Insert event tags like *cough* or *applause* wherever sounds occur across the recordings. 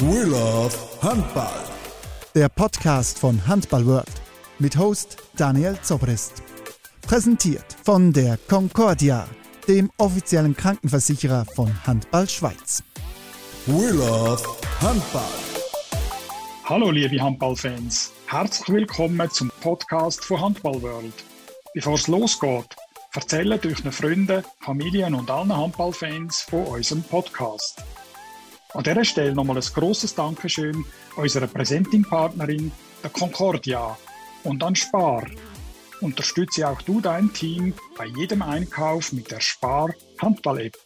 We love Handball. Der Podcast von Handball World mit Host Daniel Zobrist. Präsentiert von der Concordia, dem offiziellen Krankenversicherer von Handball Schweiz. We love Handball. Hallo liebe Handballfans, herzlich willkommen zum Podcast von Handball World. Bevor es losgeht, erzählt euch Freunden, Familien und allen Handballfans von unserem Podcast. An dieser Stelle nochmal ein grosses Dankeschön unserer Presenting-Partnerin, der Concordia, und an Spar. Unterstütze auch du dein Team bei jedem Einkauf mit der Spar Handball-App.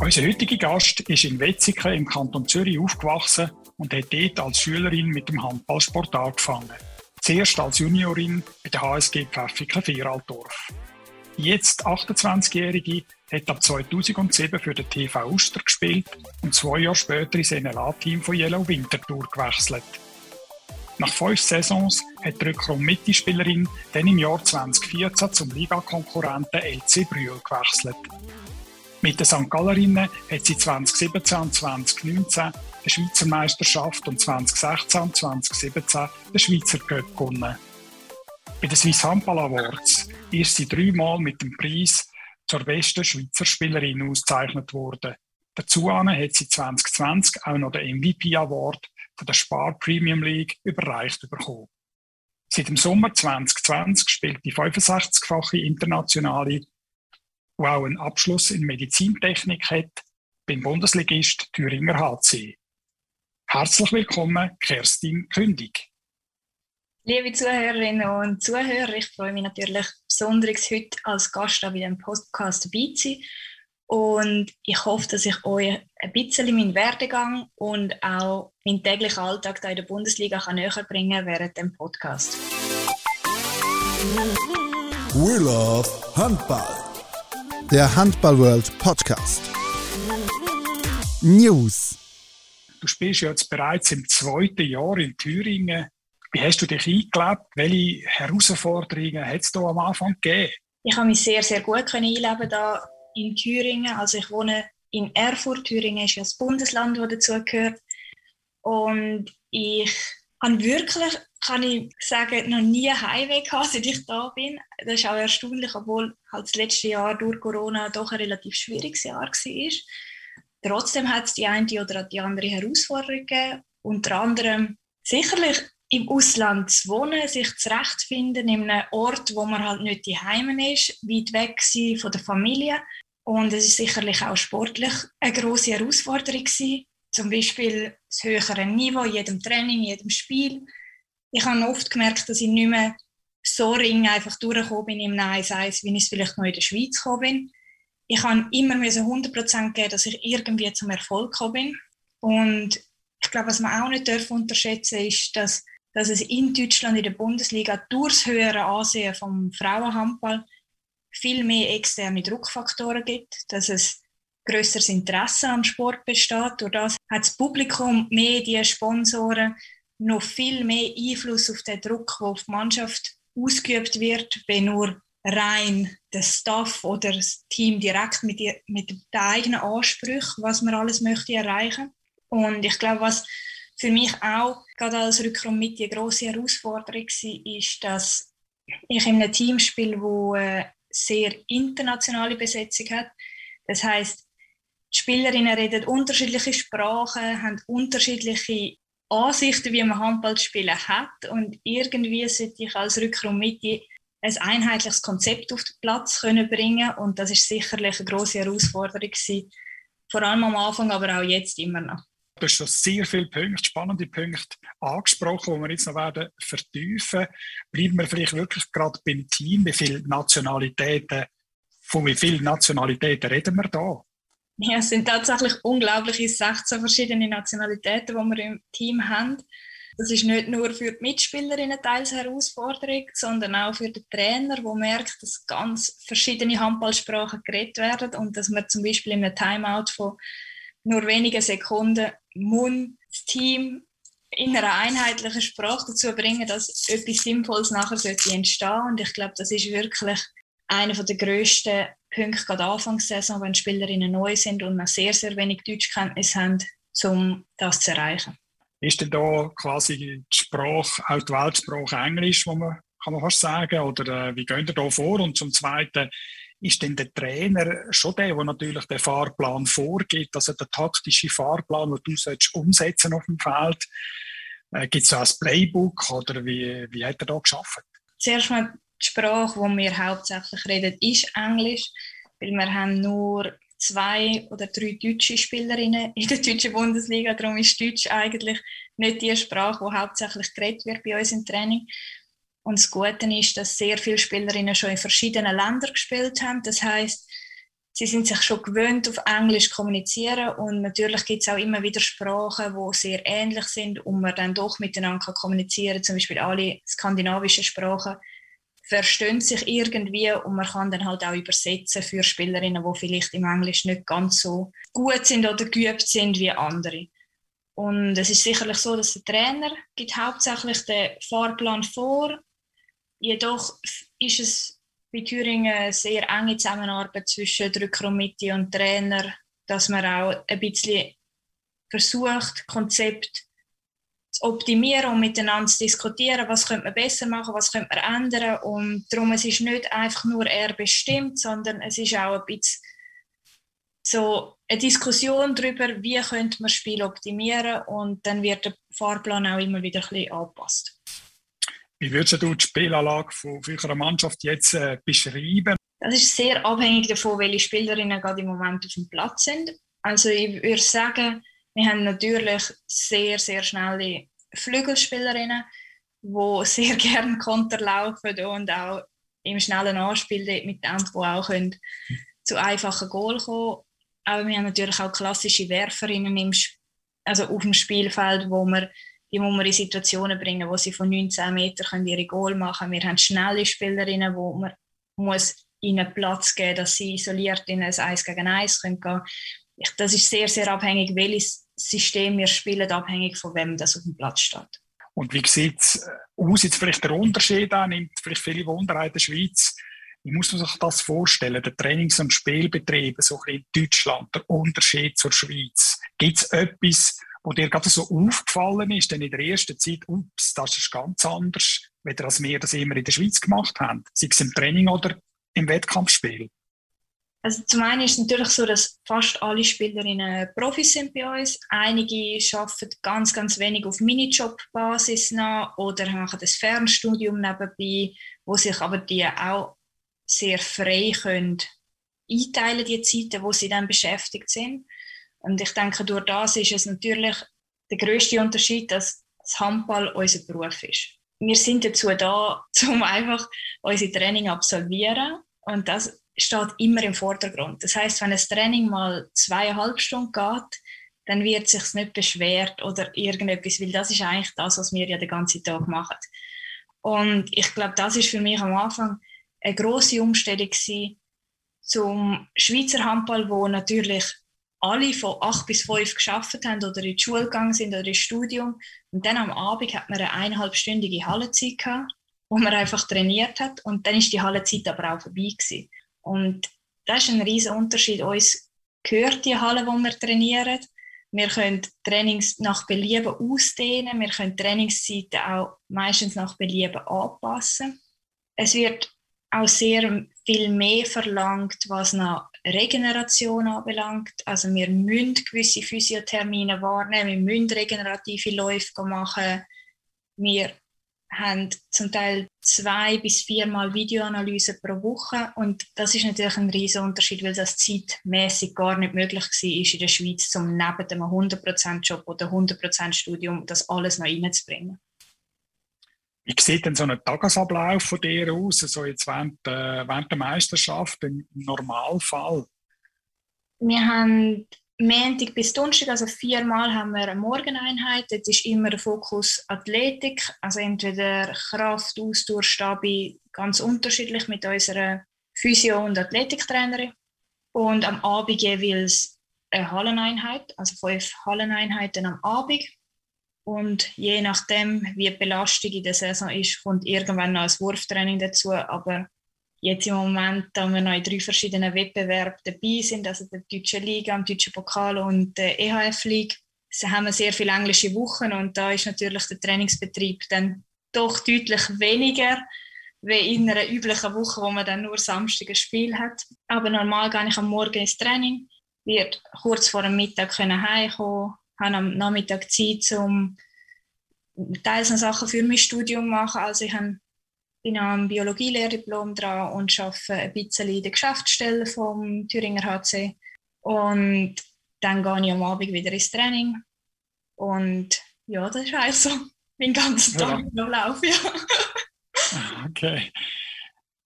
Unser heutiger Gast ist in Wetzikon im Kanton Zürich aufgewachsen und hat dort als Schülerin mit dem Handballsport angefangen. Zuerst als Juniorin bei der HSG Pfäffiken Vieraltorf. Jetzt 28-Jährige hat ab 2007 für den TV Uster gespielt und zwei Jahre später ins NLA-Team von Yellow Winterthur gewechselt. Nach fünf Saisons hat die Rückraum-Mittelspielerin dann im Jahr 2014 zum Ligakonkurrenten LC Brühl gewechselt. Mit den St. Gallerinnen hat sie 2017 und 2019 die Schweizer Meisterschaft und 2016 und 2017 den Schweizer Cup gewonnen. Bei den Swiss Handball Awards ist sie dreimal mit dem Preis zur besten Schweizer Spielerin ausgezeichnet worden. Dazu hat sie 2020 auch noch den MVP Award von der Spar Premium League überreicht bekommen. Seit dem Sommer 2020 spielt die 65-fache Internationale, die auch einen Abschluss in Medizintechnik hat, beim Bundesligist Thüringer HC. Herzlich willkommen, Kerstin Kündig. Liebe Zuhörerinnen und Zuhörer, ich freue mich natürlich besonders heute als Gast bei dem Podcast dabei zu sein. Und ich hoffe, dass ich euch ein bisschen meinen Werdegang und auch meinen täglichen Alltag in der Bundesliga kann näher bringen kann während dem Podcast. We love Handball. Der Handball World Podcast. News. Du spielst jetzt bereits im zweiten Jahr in Thüringen wie hast du dich eingelebt? Welche Herausforderungen hat es da am Anfang gegeben? Ich habe mich sehr, sehr gut einleben da in Thüringen. Also ich wohne in Erfurt. Thüringen ist ja das Bundesland, das dazugehört. Und ich habe wirklich, kann ich sagen, noch nie Heimweh gehabt, seit ich da bin. Das ist auch erstaunlich, obwohl halt das letzte Jahr durch Corona doch ein relativ schwieriges Jahr war. Trotzdem hat es die eine oder die andere Herausforderung gegeben. Unter anderem sicherlich im Ausland zu wohnen, sich zurechtfinden in einem Ort, wo man halt nicht daheim ist, weit weg sein von der Familie. Und es ist sicherlich auch sportlich eine große Herausforderung gewesen. Zum Beispiel das höhere Niveau in jedem Training, in jedem Spiel. Ich habe oft gemerkt, dass ich nicht mehr so ring einfach durchgekommen bin im 1-1, wie ich es vielleicht noch in der Schweiz gekommen bin. Ich habe immer 100% geben, dass ich irgendwie zum Erfolg gekommen bin. Und ich glaube, was man auch nicht unterschätzen darf, ist, dass dass es in Deutschland in der Bundesliga durchs höhere Ansehen vom Frauenhandball viel mehr externe Druckfaktoren gibt, dass es größeres Interesse am Sport besteht. Durch das hat das Publikum, Medien, Sponsoren noch viel mehr Einfluss auf den Druck, der auf die Mannschaft ausgeübt wird, wenn nur rein der Staff oder das Team direkt mit, mit den eigenen Ansprüchen, was man alles möchte erreichen. Und ich glaube, was für mich auch gerade als Rückraum mit die große Herausforderung war, ist, dass ich in einem Team spiele, wo eine sehr internationale Besetzung hat. Das heißt, die Spielerinnen reden unterschiedliche Sprachen, haben unterschiedliche Ansichten, wie man Handball spielen hat und irgendwie sollte ich als Rückraum mit ein einheitliches Konzept auf den Platz können bringen und das ist sicherlich eine große Herausforderung gewesen. vor allem am Anfang, aber auch jetzt immer noch. Du hast schon sehr viele Punkte, spannende Punkte angesprochen, die wir jetzt noch werden vertiefen. Bleiben wir vielleicht wirklich gerade beim Team. Wie viele Nationalitäten, von wie vielen Nationalitäten reden wir da? Ja, es sind tatsächlich unglaubliche 16 verschiedene Nationalitäten, die wir im Team haben. Das ist nicht nur für die Mitspielerinnen teils Herausforderung, sondern auch für den Trainer, der merkt, dass ganz verschiedene Handballsprachen geredet werden und dass man zum Beispiel in einem Timeout von nur wenige Sekunden muss das Team in einer einheitlichen Sprache dazu bringen, dass etwas Sinnvolles nachher sollte Und ich glaube, das ist wirklich einer der grössten Punkte, gerade Anfangssaison, wenn Spielerinnen neu sind und noch sehr, sehr wenig Deutschkenntnis haben, um das zu erreichen. Ist denn da quasi die Sprache, auch die Weltsprache Englisch, wo man, kann man fast sagen, oder äh, wie geht ihr da vor? Und zum Zweiten, ist denn der Trainer schon der, der natürlich den Fahrplan vorgibt, also der taktische Fahrplan, den du sollst umsetzen auf dem Feld? Äh, Gibt es auch ein Playbook oder wie, wie hat er da geschafft? Zuerst mal die Sprache, die wir hauptsächlich reden, ist Englisch, weil wir haben nur zwei oder drei deutsche Spielerinnen in der deutschen Bundesliga. Darum ist Deutsch eigentlich nicht die Sprache, die hauptsächlich geredet wird bei uns im Training. Und das Gute ist, dass sehr viele Spielerinnen schon in verschiedenen Ländern gespielt haben. Das heißt, sie sind sich schon gewöhnt, auf Englisch zu kommunizieren. Und natürlich gibt es auch immer wieder Sprachen, die sehr ähnlich sind und man dann doch miteinander kommunizieren kann. Zum Beispiel alle skandinavischen Sprachen verstehen sich irgendwie und man kann dann halt auch übersetzen für Spielerinnen, die vielleicht im Englisch nicht ganz so gut sind oder geübt sind wie andere. Und es ist sicherlich so, dass der Trainer gibt hauptsächlich den Fahrplan vor. Jedoch ist es bei Thüringen eine sehr enge Zusammenarbeit zwischen Drücker und Mitte und Trainer, dass man auch ein bisschen versucht, Konzept optimieren und miteinander zu diskutieren, was könnte man besser machen, was könnte man ändern. Und darum es ist nicht einfach nur er bestimmt, sondern es ist auch ein bisschen so eine Diskussion darüber, wie könnte man das Spiel optimieren und dann wird der Fahrplan auch immer wieder ein bisschen angepasst. Wie würdest du die Spielanlage von eurer Mannschaft jetzt äh, beschreiben? Das ist sehr abhängig davon, welche Spielerinnen gerade im Moment auf dem Platz sind. Also ich würde sagen, wir haben natürlich sehr, sehr schnelle Flügelspielerinnen, die *laughs* sehr gerne Konter laufen und auch im schnellen Anspiel mit Tempo auch können zu einfachen Goal kommen. Aber wir haben natürlich auch klassische Werferinnen im, also auf dem Spielfeld, wo wir die muss man in Situationen bringen, wo sie von 19 Metern ihre Goal machen können. Wir haben schnelle Spielerinnen, wo man muss ihnen Platz geben dass sie isoliert in ein 1 gegen 1 gehen können das ist sehr, sehr abhängig, welches System wir spielen, abhängig von wem das auf dem Platz steht. Und wie sieht es äh, aus, jetzt vielleicht der Unterschied an, nimmt vielleicht viele Wunder in der Schweiz, wie muss man sich das vorstellen, der Trainings- und Spielbetrieb, so ein in Deutschland, der Unterschied zur Schweiz? Gibt es etwas, wo dir gerade so aufgefallen ist, denn in der ersten Zeit, ups, das ist ganz anders, als wir das immer in der Schweiz gemacht haben, sei es im Training oder im Wettkampfspiel? Also zum einen ist es natürlich so, dass fast alle Spielerinnen Profis sind bei uns. Einige arbeiten ganz, ganz wenig auf Minijob-Basis nach oder machen das Fernstudium nebenbei, wo sich aber die auch sehr frei können einteilen, die Zeiten, wo sie dann beschäftigt sind. Und ich denke, durch das ist es natürlich der größte Unterschied, dass das Handball unser Beruf ist. Wir sind dazu da, *laughs* um einfach unsere Training absolvieren und das steht immer im Vordergrund. Das heißt, wenn ein Training mal zweieinhalb Stunden geht, dann wird es sich nicht beschwert oder irgendetwas, weil das ist eigentlich das, was wir ja den ganzen Tag machen. Und ich glaube, das ist für mich am Anfang eine große Umstellung gewesen zum Schweizer Handball, wo natürlich alle von acht bis fünf geschafft haben oder in die Schule gegangen sind oder ins Studium. Und dann am Abend hat man eine eineinhalbstündige Hallenzeit gehabt, wo man einfach trainiert hat. Und dann ist die Hallenzeit aber auch vorbei gewesen. Und das ist ein riesiger Unterschied. Uns gehört die Halle, wo wir trainieren. Wir können Trainings nach Belieben ausdehnen. Wir können Trainingszeiten auch meistens nach Belieben anpassen. Es wird auch sehr viel mehr verlangt, was nach Regeneration anbelangt. Also wir müssen gewisse Physiothermine wahrnehmen, wir müssen regenerative Läufe machen. Wir haben zum Teil zwei bis viermal Videoanalyse pro Woche und das ist natürlich ein riesiger Unterschied, weil das zeitmäßig gar nicht möglich war in der Schweiz, um neben dem 100% Job oder 100% Studium das alles noch reinzubringen. Wie sieht denn so ein Tagesablauf von dir aus, so also jetzt während, äh, während der Meisterschaft im Normalfall? Wir haben Montag bis Donnerstag, also viermal haben wir eine Morgeneinheit. Dort ist immer der Fokus Athletik, also entweder Kraft, Ausdauer, Stabi, ganz unterschiedlich mit unserer Physio- und Athletiktrainerin. Und am Abend jeweils eine Halleneinheit, also fünf Halleneinheiten am Abend. Und je nachdem, wie die Belastung in der Saison ist, kommt irgendwann noch ein Wurftraining dazu. Aber jetzt im Moment, da wir noch in drei verschiedenen Wettbewerben dabei sind, also der deutschen Liga, dem deutschen Pokal und der EHF League, haben wir sehr viele englische Wochen und da ist natürlich der Trainingsbetrieb dann doch deutlich weniger wie in einer üblichen Woche, wo man dann nur Samstag ein Spiel hat. Aber normal gehe ich am Morgen ins Training, werde kurz vor dem Mittag heimkommen, habe am Nachmittag Zeit, um teils noch Sachen für mein Studium zu machen. Also ich bin am Biologielehrdiplom dran und arbeite ein bisschen in der Geschäftsstelle vom Thüringer HC. Und dann gehe ich am Abend wieder ins Training. Und ja, das ist eigentlich so *laughs* mein ganzer Tag ja. Lauf, ja. Okay.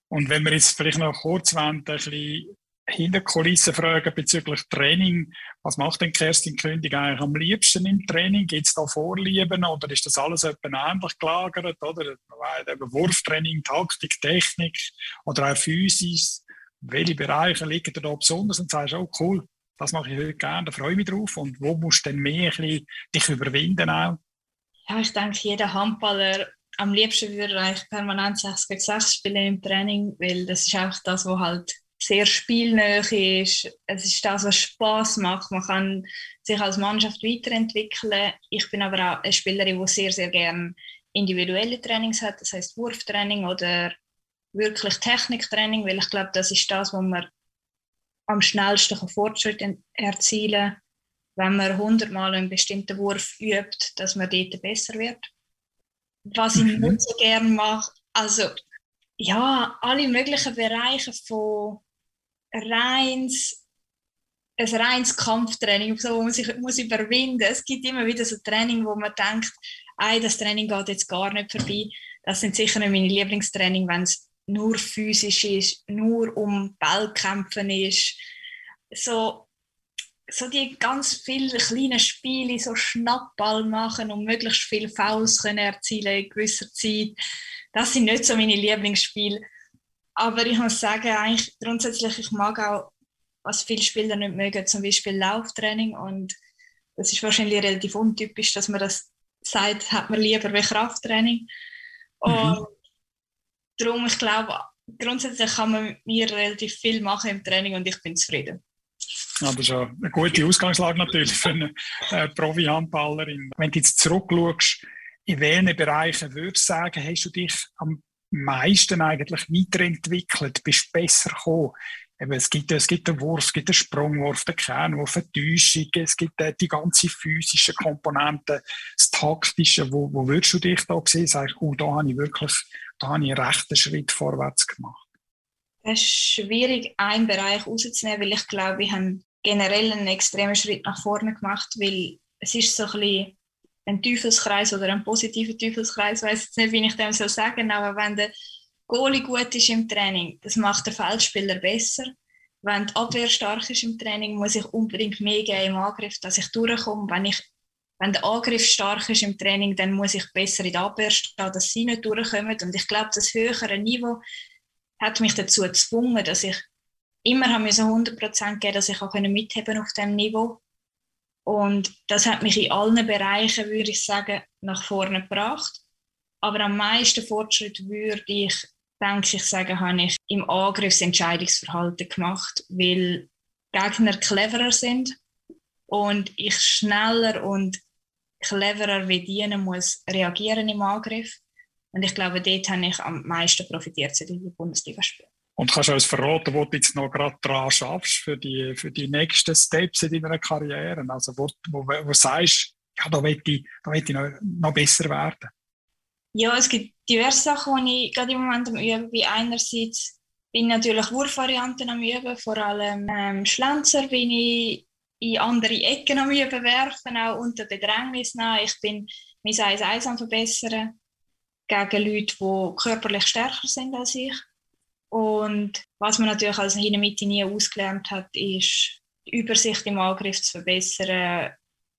Und wenn wir jetzt vielleicht noch kurz wollen, ein bisschen hinter Kulissen fragen bezüglich Training, was macht denn Kerstin Kündig eigentlich am liebsten im Training? Gibt es da Vorlieben oder ist das alles etwa ähnlich gelagert? Oder Wurftraining, Taktik, Technik oder auch Physis? Welche Bereiche liegen da besonders und sagst, oh cool, das mache ich heute gerne, da freue ich mich drauf. Und wo musst du denn mehr ein bisschen dich überwinden auch? Ja, ich denke, jeder Handballer am liebsten würde eigentlich permanent 6 gegen 6 spielen im Training, weil das ist auch das, was halt sehr spielnähe ist. Es ist das, was Spaß macht. Man kann sich als Mannschaft weiterentwickeln. Ich bin aber auch eine Spielerin, die sehr, sehr gerne individuelle Trainings hat, das heißt Wurftraining oder wirklich Techniktraining, weil ich glaube, das ist das, wo man am schnellsten Fortschritt erzielen kann, wenn man 100 Mal einen bestimmten Wurf übt, dass man dort besser wird. Was ich mhm. nicht so gerne mache, also ja, alle möglichen Bereiche von reins, ein reines Kampftraining, so, wo man sich muss überwinden muss. Es gibt immer wieder so Training, wo man denkt, Ei, das Training geht jetzt gar nicht vorbei. Das sind sicher nicht meine Lieblingstraining, wenn es nur physisch ist, nur um Ballkämpfen ist. So, so die ganz vielen kleinen Spiele, so Schnappball machen und möglichst viele Fouls können erzielen in gewisser Zeit. Das sind nicht so meine Lieblingsspiele. Aber ich muss sagen, eigentlich grundsätzlich, ich mag auch, was viele Spieler nicht mögen, zum Beispiel Lauftraining. Und das ist wahrscheinlich relativ untypisch, dass man das sagt, hat man lieber wie Krafttraining. Mhm. Und mhm. darum, ich glaube, grundsätzlich kann man mit mir relativ viel machen im Training und ich bin zufrieden. Ja, das ist eine gute Ausgangslage natürlich für eine äh, Profi-Handballerin. Wenn du jetzt zurückschaust, in welchen Bereichen würdest du sagen, hast du dich am meisten eigentlich weiterentwickelt, bist besser gekommen? Eben, es, gibt, es gibt den Wurf, es gibt den Sprungwurf, den Kernwurf, eine Täuschung, es gibt äh, die ganze physischen Komponenten, das Taktische. Wo, wo würdest du dich da sehen? Sagst oh, da habe ich wirklich da habe ich einen rechten Schritt vorwärts gemacht. Es ist schwierig, einen Bereich rauszunehmen, weil ich glaube, wir haben generell einen extremen Schritt nach vorne gemacht, weil es ist so ein bisschen ein Teufelskreis oder ein positiver Teufelskreis, ich weiß jetzt nicht, wie ich dem so sagen aber wenn der Goalie gut ist im Training, das macht der Feldspieler besser. Wenn die Abwehr stark ist im Training, muss ich unbedingt mehr geben im Angriff, dass ich durchkomme. Wenn, ich, wenn der Angriff stark ist im Training, dann muss ich besser in der Abwehr stehen, dass sie nicht durchkommen. Und ich glaube, das höhere Niveau hat mich dazu gezwungen, dass ich immer haben so 100% geben, dass ich auch mitheben auf dem Niveau. Und das hat mich in allen Bereichen, würde ich sagen, nach vorne gebracht. Aber am meisten Fortschritt würde ich, denke ich, sagen, habe ich im Angriffsentscheidungsverhalten gemacht, weil Gegner cleverer sind und ich schneller und cleverer wie dienen muss reagieren im Angriff. Und ich glaube, dort habe ich am meisten profitiert seit ich Bundesliga spiele. Und kannst du uns verraten, wo du jetzt noch gerade dran schaffst für die, für die nächsten Steps in deiner Karriere? Also, wo, wo, wo du sagst, ja, da will ich, da will ich noch, noch besser werden? Ja, es gibt diverse Sachen, die ich gerade im Moment am Üben bin. Einerseits bin ich natürlich Wurfvarianten am Üben, vor allem ähm, Schlenzer bin ich in andere Ecken am Üben werfen, auch unter Bedrängnis. Ich bin mein 1-1 am verbessern gegen Leute, die körperlich stärker sind als ich. Und was man natürlich als Hintermitte nie ausgelernt hat, ist, die Übersicht im Angriff zu verbessern,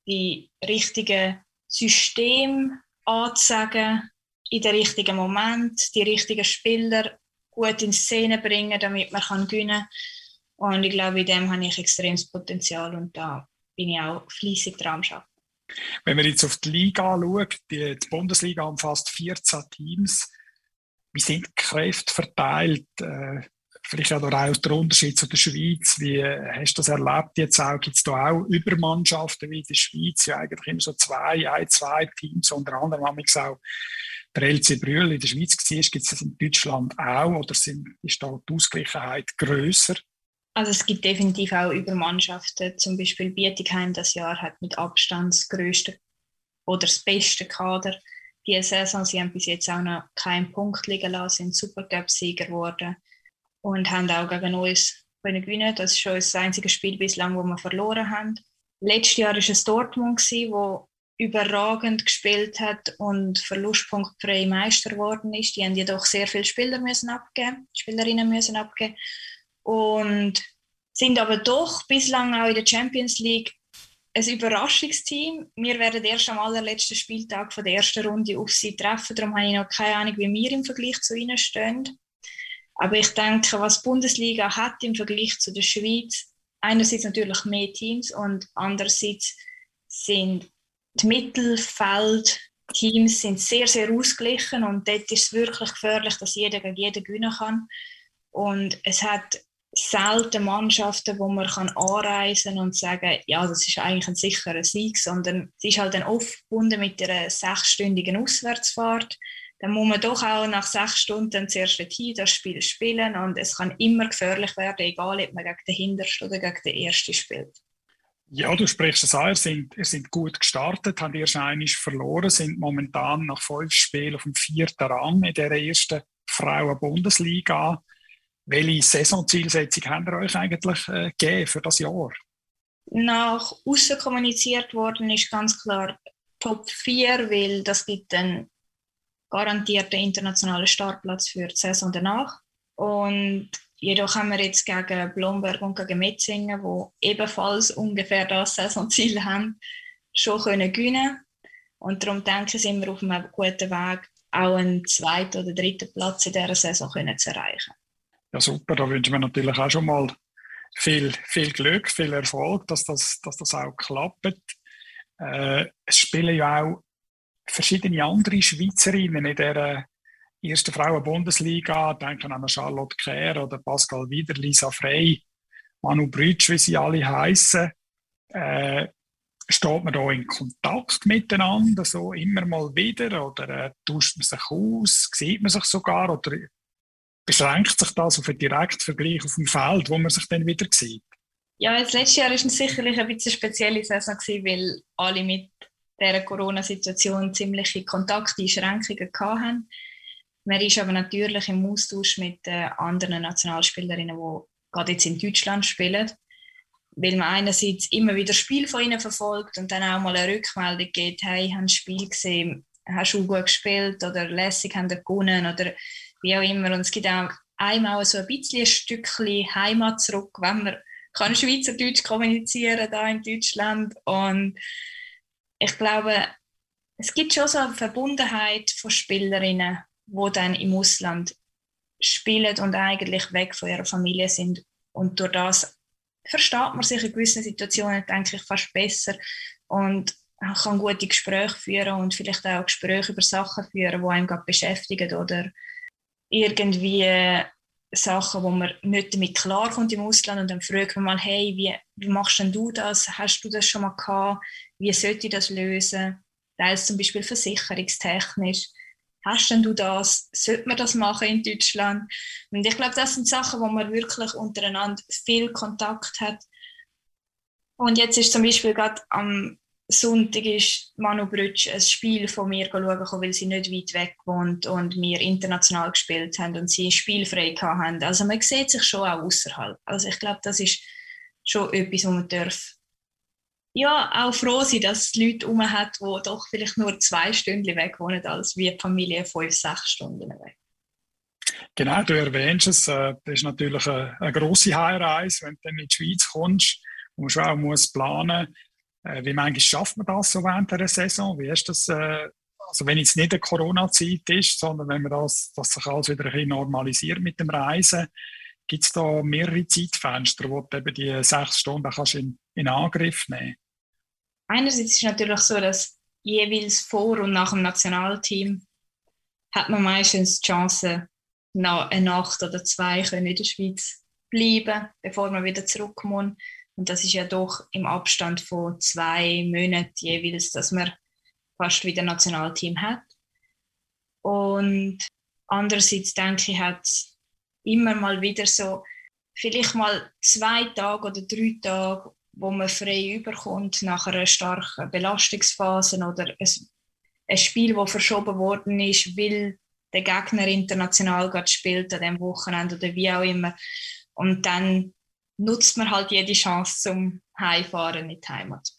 die richtigen Systeme anzusagen, in den richtigen Moment, die richtigen Spieler gut in Szene bringen, damit man kann gewinnen kann. Und ich glaube, in dem habe ich extremes Potenzial und da bin ich auch fleissig dran am. Wenn man jetzt auf die Liga anschaut, die, die Bundesliga umfasst 14 Teams. Wie sind die Kräfte verteilt? Äh, vielleicht auch der Unterschied zu der Schweiz. Wie hast du das erlebt jetzt auch? Gibt es da auch Übermannschaften wie in der Schweiz? Ja, eigentlich immer so zwei, ein, zwei Teams. Unter anderem haben wir auch der LC Brühl in der Schweiz war, gibt es das in Deutschland auch? Oder sind, ist da die Ausgleichheit grösser? Also es gibt definitiv auch Übermannschaften. Zum Beispiel Bietigheim das Jahr hat mit Abstand das grösste oder das beste Kader. Die Saison, sie haben bis jetzt auch noch keinen Punkt liegen lassen, sind Supercup-Sieger geworden und haben auch gegen uns können gewinnen. Das ist schon das einzige Spiel bislang, wo wir verloren haben. Letztes Jahr war es Dortmund, wo überragend gespielt hat und verlustpunktfrei Meister geworden ist. Die haben jedoch sehr viele Spieler müssen abgeben, Spielerinnen müssen abgeben und sind aber doch bislang auch in der Champions League ein Überraschungsteam. Wir werden erst am allerletzten Spieltag von der ersten Runde auf sie treffen. Darum habe ich noch keine Ahnung, wie wir im Vergleich zu ihnen stehen. Aber ich denke, was die Bundesliga hat im Vergleich zu der Schweiz, einerseits natürlich mehr Teams und andererseits sind die Mittelfeldteams sind sehr, sehr ausgeglichen und dort ist es wirklich gefährlich, dass jeder gegen jeden gewinnen kann. Und es hat selten Mannschaften, wo man kann anreisen und sagen, ja, das ist eigentlich ein sicherer Sieg, sondern es ist halt dann oft verbunden mit einer sechsstündigen Auswärtsfahrt dann muss man doch auch nach sechs Stunden zuerst hier das Spiel spielen und es kann immer gefährlich werden, egal ob man gegen den Hintersten oder gegen den Ersten spielt. Ja, du sprichst es an, ihr sind, ihr sind gut gestartet, habt erst einmal verloren, sind momentan nach fünf Spielen auf dem vierten Rang in der ersten Frauen-Bundesliga. Welche Saisonzielsetzung habt ihr euch eigentlich äh, gegeben für das Jahr? Nach außen kommuniziert worden ist ganz klar Top 4, weil das gibt dann garantierten internationalen Startplatz für die Saison danach. Und jedoch haben wir jetzt gegen Blomberg und gegen Metzingen, die ebenfalls ungefähr das Saisonziel haben, schon können gewinnen Und darum denke ich, sind wir auf einem guten Weg, auch einen zweiten oder dritten Platz in dieser Saison können zu erreichen. Ja, super. Da wünschen wir natürlich auch schon mal viel, viel Glück, viel Erfolg, dass das, dass das auch klappt. Äh, es spielen ja auch verschiedene andere Schweizerinnen in der ersten Frauen-Bundesliga, denken an Charlotte Kehr oder Pascal Wieder, Lisa Frey, Manu Brütsch, wie sie alle heißen. Äh, steht man da in Kontakt miteinander, so immer mal wieder, oder äh, tauscht man sich aus, sieht man sich sogar, oder beschränkt sich das auf einen direkten Vergleich auf dem Feld, wo man sich dann wieder sieht? Ja, das letzte Jahr war sicherlich ein bisschen spezielle Saison, weil alle mit dieser Corona-Situation ziemliche Kontakteinschränkungen hatten. Man ist aber natürlich im Austausch mit äh, anderen Nationalspielerinnen, die gerade jetzt in Deutschland spielen, weil man einerseits immer wieder Spiel von ihnen verfolgt und dann auch mal eine Rückmeldung gibt, hey, ich habe ein Spiel gesehen, hast du gut gespielt oder lässig haben gewonnen oder wie auch immer. Und es gibt auch einmal so ein bisschen ein Stückchen Heimat zurück, wenn man kann Schweizerdeutsch kommunizieren da in Deutschland und ich glaube, es gibt schon so eine Verbundenheit von Spielerinnen, die dann im Ausland spielen und eigentlich weg von ihrer Familie sind. Und durch das versteht man sich in gewissen Situationen, denke ich, fast besser und kann gute Gespräche führen und vielleicht auch Gespräche über Sachen führen, die einem gerade beschäftigen oder irgendwie Sachen, wo man nicht damit klarkommt im Ausland und dann fragt man mal, hey, wie, wie machst denn du das? Hast du das schon mal gehabt? Wie sollte ich das lösen? Teils zum Beispiel versicherungstechnisch. Hast denn du das? Sollte man das machen in Deutschland? Und ich glaube, das sind Sachen, wo man wirklich untereinander viel Kontakt hat. Und jetzt ist zum Beispiel gerade am Sonntag ist Manu Brütsch ein Spiel von mir schauen, weil sie nicht weit weg wohnt und wir international gespielt haben und sie spielfrei haben. Also man sieht sich schon auch außerhalb. Also ich glaube, das ist schon etwas, wo man darf ja, auch froh sein, dass es Leute herum hat, die doch vielleicht nur zwei Stunden weg wohnen, als wie die Familie fünf, sechs Stunden weg. Genau, du erwähnst es, äh, das ist natürlich eine, eine grosse Heimreise, wenn du dann in die Schweiz kommst, man schon auch muss planen wie manchmal schafft man das so während der Saison? Wie ist das, äh, also wenn jetzt nicht eine Corona-Zeit ist, sondern wenn man das, dass sich alles wieder ein bisschen normalisiert mit dem Reisen, gibt es da mehrere Zeitfenster, wo du eben die sechs Stunden kannst in, in Angriff nehmen Einerseits ist es natürlich so, dass jeweils vor und nach dem Nationalteam hat man meistens die Chance, eine Nacht oder zwei in der Schweiz bleiben, bevor wir wieder zurückkommen. Und das ist ja doch im Abstand von zwei Monaten jeweils, dass man fast wieder ein Nationalteam hat. Und andererseits denke ich, hat es immer mal wieder so, vielleicht mal zwei Tage oder drei Tage, wo man frei überkommt nach einer starken Belastungsphase oder ein, Spiel, das verschoben worden ist, weil der Gegner international gerade spielt an dem Wochenende oder wie auch immer. Und dann nutzt man halt jede Chance zum Heimfahren in die Heimat.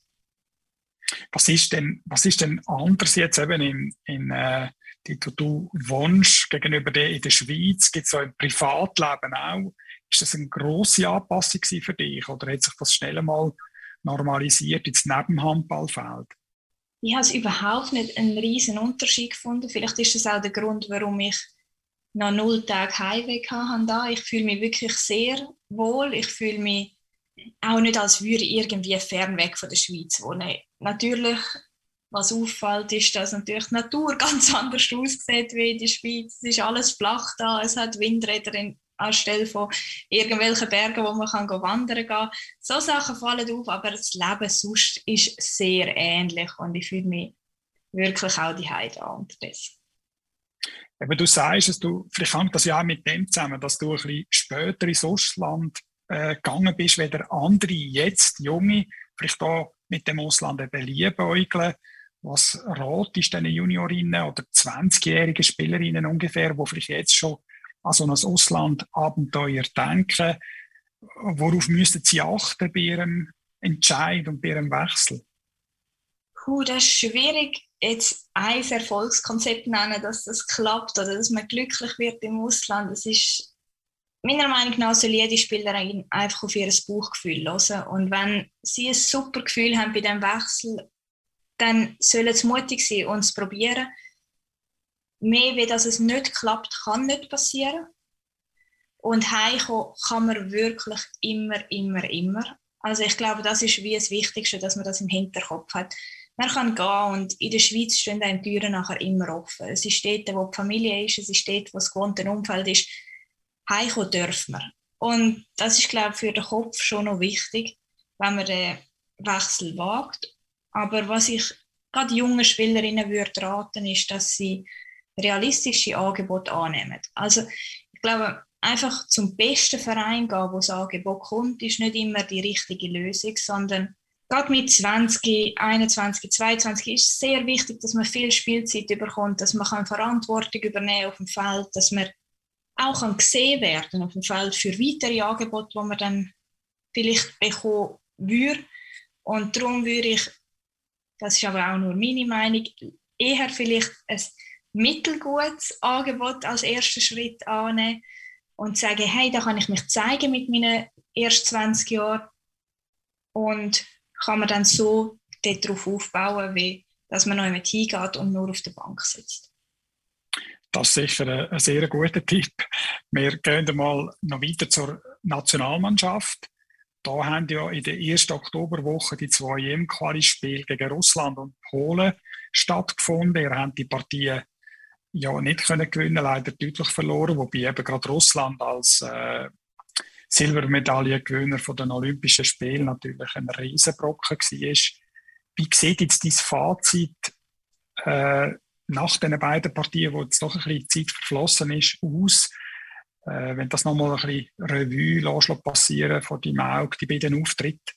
Was ist denn, was ist denn anders jetzt eben in, in äh, die du, du wohnst gegenüber der in der Schweiz? Gibt es so im Privatleben auch? Ist das eine grosse Anpassung für dich oder hat sich das schnell mal normalisiert ins Nebenhandballfeld? Ich habe es überhaupt nicht einen riesen Unterschied gefunden. Vielleicht ist das auch der Grund, warum ich noch null Tage Heimweg habe. Ich fühle mich wirklich sehr wohl. Ich fühle mich auch nicht, als würde ich irgendwie fern weg von der Schweiz wohnen. Natürlich, was auffällt, ist, dass natürlich die Natur *laughs* ganz anders aussieht wie in der Schweiz. Es ist alles flach da, es hat Windräder in, anstelle von irgendwelchen Bergen, wo man kann wandern kann. So Sachen fallen auf, aber das Leben sonst ist sehr ähnlich und ich fühle mich wirklich auch die Heide unterdessen. Eben, du sagst dass du, vielleicht hängt das ja auch mit dem zusammen, dass du ein bisschen später ins Ausland äh, gegangen bist, wie der andere jetzt, Junge, vielleicht auch mit dem Ausland eben liebäugeln. Was ratest du den Juniorinnen oder 20-jährigen Spielerinnen ungefähr, die vielleicht jetzt schon an so ein Ausland-Abenteuer denken? Worauf müssten sie achten bei ihrem Entscheid und bei ihrem Wechsel? Puh, das ist schwierig, jetzt ein Erfolgskonzept nennen, dass das klappt oder dass man glücklich wird im Ausland. Es ist meiner Meinung nach soll jede Spielerin einfach auf ihr Bauchgefühl hören. Und wenn sie ein super Gefühl haben bei dem Wechsel, dann sollen sie mutig sein und es probieren. Mehr wie dass es nicht klappt, kann nicht passieren. Und heimkommen kann man wirklich immer, immer, immer. Also ich glaube, das ist wie das Wichtigste, dass man das im Hinterkopf hat. Man kann gehen und in der Schweiz stehen die Türen nachher immer offen. Es ist dort, wo die Familie ist, es ist dort, wo das gewohnte Umfeld ist heimkommen dürfen wir. Und das ist, glaube ich, für den Kopf schon noch wichtig, wenn man den Wechsel wagt. Aber was ich gerade jungen Spielerinnen würde raten, ist, dass sie realistische Angebote annehmen. Also ich glaube, einfach zum besten Verein gehen, wo das Angebot kommt, ist nicht immer die richtige Lösung, sondern gerade mit 20, 21, 22 ist es sehr wichtig, dass man viel Spielzeit bekommt, dass man Verantwortung übernehmen auf dem Feld, dass man auch kann gesehen werden auf dem Feld für weitere Angebote, die man dann vielleicht bekommen würde. Und darum würde ich, das ist aber auch nur meine Meinung, eher vielleicht ein mittelgutes Angebot als ersten Schritt annehmen und sagen, hey, da kann ich mich zeigen mit meinen ersten 20 Jahren und kann man dann so darauf aufbauen, wie dass man noch jemand hingeht und nur auf der Bank sitzt. Das ist sicher ein, ein sehr guter Tipp. Wir gehen mal noch weiter zur Nationalmannschaft. Da haben ja in der ersten Oktoberwoche die zwei EM-Quali-Spiele gegen Russland und Polen stattgefunden. Ihr habt die Partie ja nicht können gewinnen, leider deutlich verloren, wobei eben gerade Russland als äh, Silbermedaillengewinner von den Olympischen Spielen natürlich ein Riesenbrocken war. Wie sieht jetzt dein Fazit äh, nach den beiden Partien, wo jetzt doch ein bisschen Zeit verflossen ist, aus? Äh, wenn das nochmal ein bisschen Revue lässt, passieren von deinem Auge, die beiden Auftritte?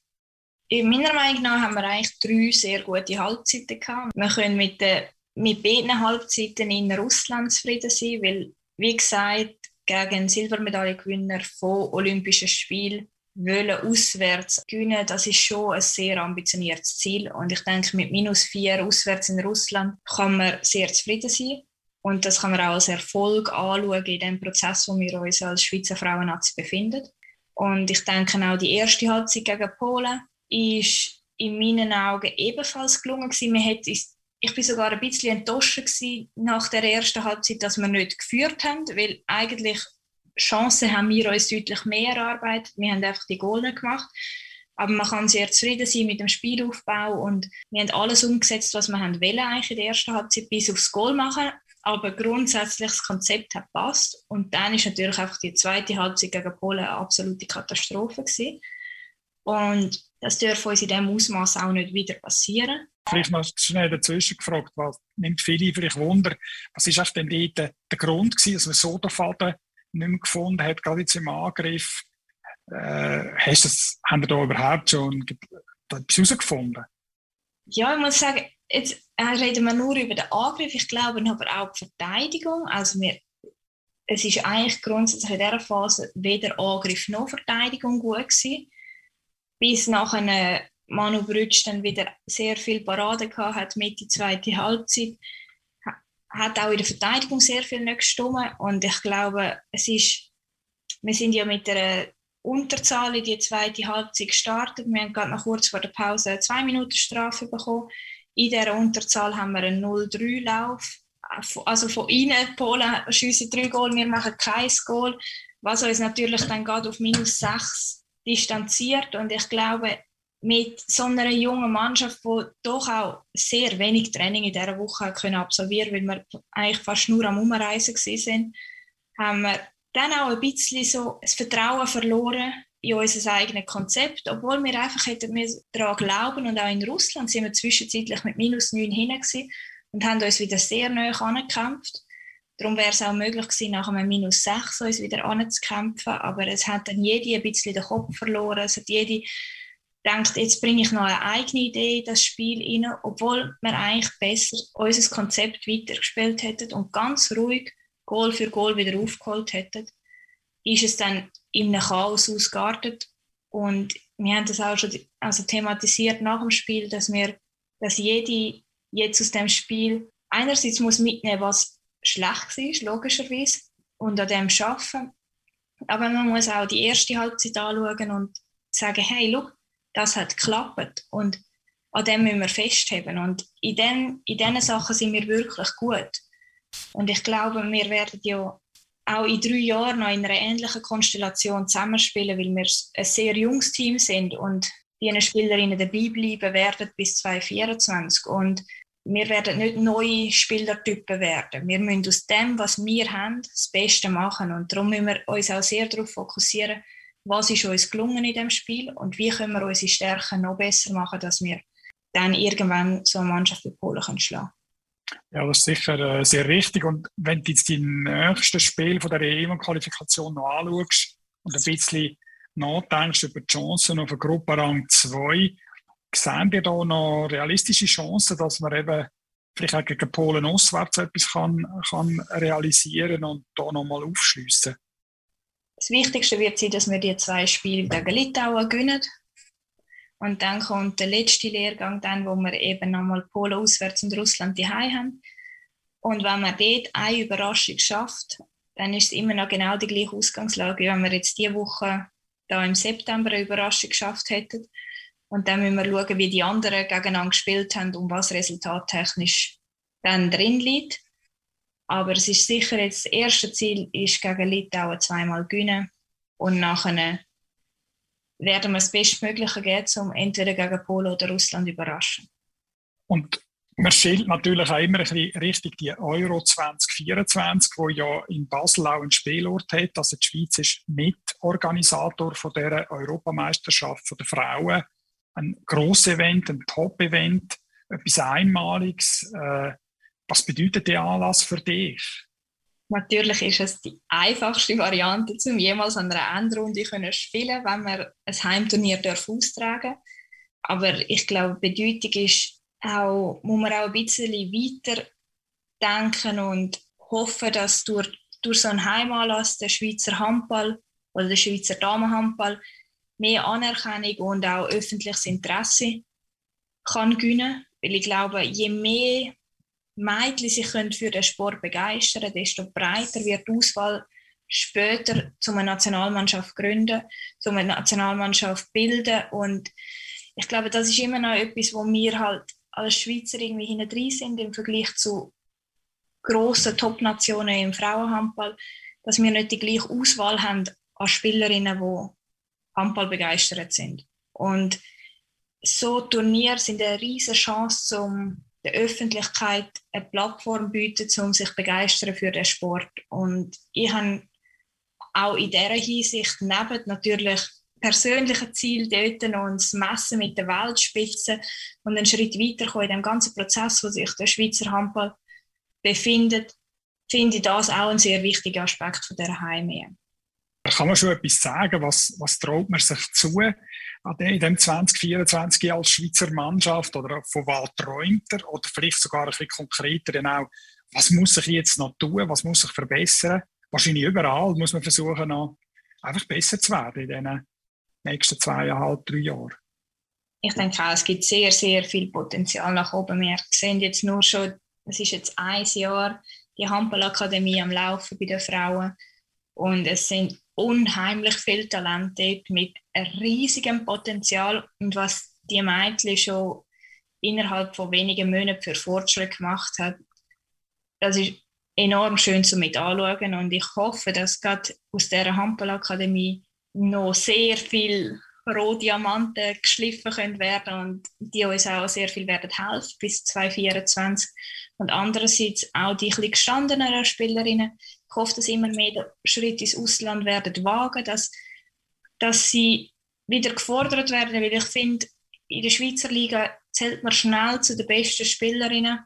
In meiner Meinung nach haben wir eigentlich drei sehr gute Halbzeiten gehabt. Wir können mit, den, mit beiden Halbzeiten in Russland zufrieden sein, weil, wie gesagt, gegen Silbermedaillengewinner von Olympischen Spielen wollen auswärts gewinnen, das ist schon ein sehr ambitioniertes Ziel. Und ich denke, mit minus vier auswärts in Russland kann man sehr zufrieden sein. Und das kann man auch als Erfolg anschauen in dem Prozess, wo wir uns als Schweizer Frauennazi befinden. Und ich denke auch, die erste Halbzeit gegen Polen ist in meinen Augen ebenfalls gelungen. Man hat ich bin sogar ein bisschen enttäuscht nach der ersten Halbzeit, dass wir nicht geführt haben, weil eigentlich Chancen haben wir uns deutlich mehr erarbeitet. Wir haben einfach die Goal gemacht. Aber man kann sehr zufrieden sein mit dem Spielaufbau und wir haben alles umgesetzt, was wir haben wollen eigentlich in der ersten Halbzeit bis aufs Goal machen aber grundsätzlich das Konzept hat passt. Und dann ist natürlich einfach die zweite Halbzeit gegen Polen eine absolute Katastrophe gewesen. Und das darf uns in diesem Ausmaß auch nicht wieder passieren. Vielleicht noch schnell dazwischen gefragt, was nimmt viele vielleicht Wunder, was ist auch denn der, der Grund gewesen, dass man so den Faden nicht mehr gefunden hat, gerade jetzt im Angriff. Äh, hast das, haben wir da überhaupt schon etwas herausgefunden? Ja, ich muss sagen, jetzt äh, reden wir nur über den Angriff. Ich glaube aber auch die Verteidigung. Also wir, es ist eigentlich grundsätzlich in dieser Phase weder Angriff noch Verteidigung gut gewesen. Bis nach einer Manu Brütsch dann wieder sehr viel Parade gehabt hat, mit die zweite Halbzeit. Hat auch in der Verteidigung sehr viel nicht gestimmt. Und ich glaube, es ist, wir sind ja mit einer Unterzahl in die zweite Halbzeit gestartet. Wir haben gerade noch kurz vor der Pause eine zwei Minuten Strafe bekommen. In dieser Unterzahl haben wir einen 0-3-Lauf. Also von ihnen, Polen schiessen drei Goal, wir machen kein Goal, was uns natürlich dann gerade auf minus 6 distanziert. Und ich glaube, mit so einer jungen Mannschaft, die doch auch sehr wenig Training in dieser Woche können absolvieren weil wir eigentlich fast nur am Umreisen waren, haben wir dann auch ein bisschen so das Vertrauen verloren in unser eigenes Konzept, obwohl wir einfach hätten daran glauben und auch in Russland sind wir zwischenzeitlich mit minus 9 hinten und haben uns wieder sehr neu angekämpft. Darum wäre es auch möglich gewesen, nach einem minus 6 uns wieder anzukämpfen, aber es hat dann jede ein bisschen den Kopf verloren, es hat jede gedacht, jetzt bringe ich noch eine eigene Idee in das Spiel rein, obwohl wir eigentlich besser unser Konzept weitergespielt hätten und ganz ruhig Goal für Goal wieder aufgeholt hätten, ist es dann in einem Chaos ausgeartet. Und wir haben das auch schon also thematisiert nach dem Spiel, dass wir, dass jede jetzt aus dem Spiel einerseits muss mitnehmen, was schlecht war, logischerweise, und an dem arbeiten. Aber man muss auch die erste Halbzeit anschauen und sagen, hey, look, das hat geklappt und an dem müssen wir festheben. Und in diesen in den Sachen sind wir wirklich gut. Und ich glaube, wir werden ja auch in drei Jahren noch in einer ähnlichen Konstellation zusammenspielen, weil wir ein sehr junges Team sind und die Spielerinnen dabei bleiben werden bis 2024. Und wir werden nicht neue Spielertypen werden. Wir müssen aus dem, was wir haben, das Beste machen. Und darum müssen wir uns auch sehr darauf fokussieren, was ist uns gelungen in dem Spiel und wie können wir unsere Stärken noch besser machen, dass wir dann irgendwann so eine Mannschaft wie Polen können schlagen ja, das ist sicher äh, sehr richtig. Und wenn du jetzt die nächsten Spiel von der EM-Qualifikation noch anschaust und ein bisschen nachdenkst über die Chancen auf eine Gruppe Rang 2, sehen wir da noch realistische Chancen, dass man eben vielleicht auch gegen Polen auswärts etwas kann, kann realisieren und da nochmal aufschliessen? Das Wichtigste wird sein, dass wir die zwei Spiele gegen Litauen gewinnen. Und dann kommt der letzte Lehrgang, dann, wo wir eben nochmal Polen auswärts und Russland die haben. Und wenn man dort eine Überraschung schafft, dann ist es immer noch genau die gleiche Ausgangslage, wie wenn wir jetzt diese Woche da im September eine Überraschung geschafft hätten. Und dann müssen wir schauen, wie die anderen gegeneinander gespielt haben und was resultattechnisch dann drin liegt. Aber es ist sicher, jetzt das erste Ziel ist gegen Litauen zweimal gewinnen und nachher werden wir das Bestmögliche geben, um entweder gegen Polen oder Russland zu überraschen. Und man stellt natürlich auch immer ein bisschen richtig die Euro 2024, wo ja in Basel auch einen Spielort hat. Also die Schweiz ist Mitorganisator von der Europameisterschaft der Frauen. Ein grosses Event, ein Top-Event, etwas Einmaliges. Äh, was bedeutet der Anlass für dich? Natürlich ist es die einfachste Variante, um jemals an einer Endrunde zu spielen, wenn man ein Heimturnier austragen darf. Aber ich glaube, die Bedeutung ist auch, muss man auch ein bisschen weiter denken und hoffen, dass durch, durch so einen Heimanlass der Schweizer Handball oder der Schweizer Damenhandball mehr Anerkennung und auch öffentliches Interesse kann gewinnen. Weil ich glaube, je mehr Mädchen sich für den Sport begeistern können, desto breiter wird die Auswahl später zu einer Nationalmannschaft gründen, zu einer Nationalmannschaft bilden. Und ich glaube, das ist immer noch etwas, wo wir halt als Schweizer irgendwie hinten sind im Vergleich zu grossen Top-Nationen im Frauenhandball, dass wir nicht die gleiche Auswahl haben an Spielerinnen, die Handball begeistert sind. Und so Turniere sind eine riesige Chance, um der Öffentlichkeit eine Plattform bieten, um sich zu begeistern für den Sport. Und ich habe auch in dieser Hinsicht neben natürlich persönlichen Ziel dort noch das Messen mit der Weltspitze und einen Schritt weiterkommen in dem ganzen Prozess, wo sich der Schweizer Handball befindet, finde ich das auch ein sehr wichtiger Aspekt von der Heim. Kann man schon etwas sagen, was, was traut man sich zu in dem 2024 als Schweizer Mannschaft oder von was träumt er oder vielleicht sogar ein bisschen konkreter dann was muss sich jetzt noch tun, was muss sich verbessern? Wahrscheinlich überall muss man versuchen, noch einfach besser zu werden in diesen nächsten zweieinhalb, drei Jahren. Ich denke auch, es gibt sehr, sehr viel Potenzial nach oben. Wir sehen jetzt nur schon, es ist jetzt ein Jahr, die Handballakademie am Laufen bei den Frauen. Und es sind unheimlich viele Talente dort mit riesigem Potenzial. Und was die Mädchen schon innerhalb von wenigen Monaten für Fortschritt gemacht hat, das ist enorm schön zu mit anschauen. Und ich hoffe, dass gerade aus dieser Handballakademie noch sehr viel Rohdiamanten geschliffen können werden und die uns auch sehr viel werden helfen bis 2024. Und andererseits auch die ein gestandeneren Spielerinnen. Ich hoffe, dass immer mehr Schritte ins Ausland werden wagen, dass, dass sie wieder gefordert werden, weil ich finde, in der Schweizer Liga zählt man schnell zu den besten Spielerinnen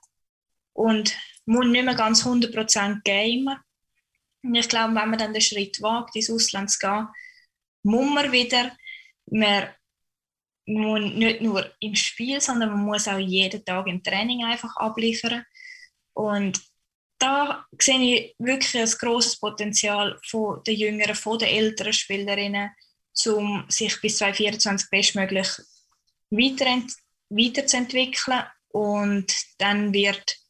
und muss nicht mehr ganz 100% gamen. Und ich glaube, wenn man dann den Schritt wagt, ins Ausland zu gehen, muss man wieder, man muss nicht nur im Spiel, sondern man muss auch jeden Tag im Training einfach abliefern. Und da sehe ich wirklich ein grosses Potenzial von den jüngeren, von den älteren Spielerinnen, um sich bis 2024 bestmöglich weiterzuentwickeln. Und dann wird